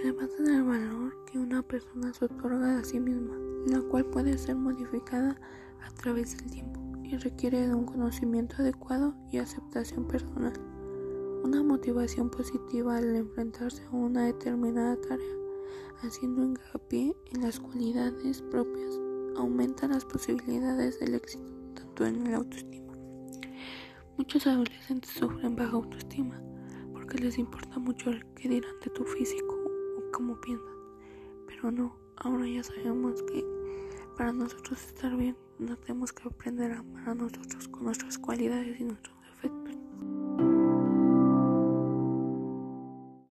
se basa en el valor que una persona se otorga a sí misma, la cual puede ser modificada a través del tiempo y requiere de un conocimiento adecuado y aceptación personal. Una motivación positiva al enfrentarse a una determinada tarea, haciendo hincapié en las cualidades propias, aumenta las posibilidades del éxito, tanto en la autoestima. Muchos adolescentes sufren baja autoestima porque les importa mucho el que dirán de tu físico piensan. Pero no, ahora ya sabemos que para nosotros estar bien no tenemos que aprender a amar a nosotros con nuestras cualidades y nuestros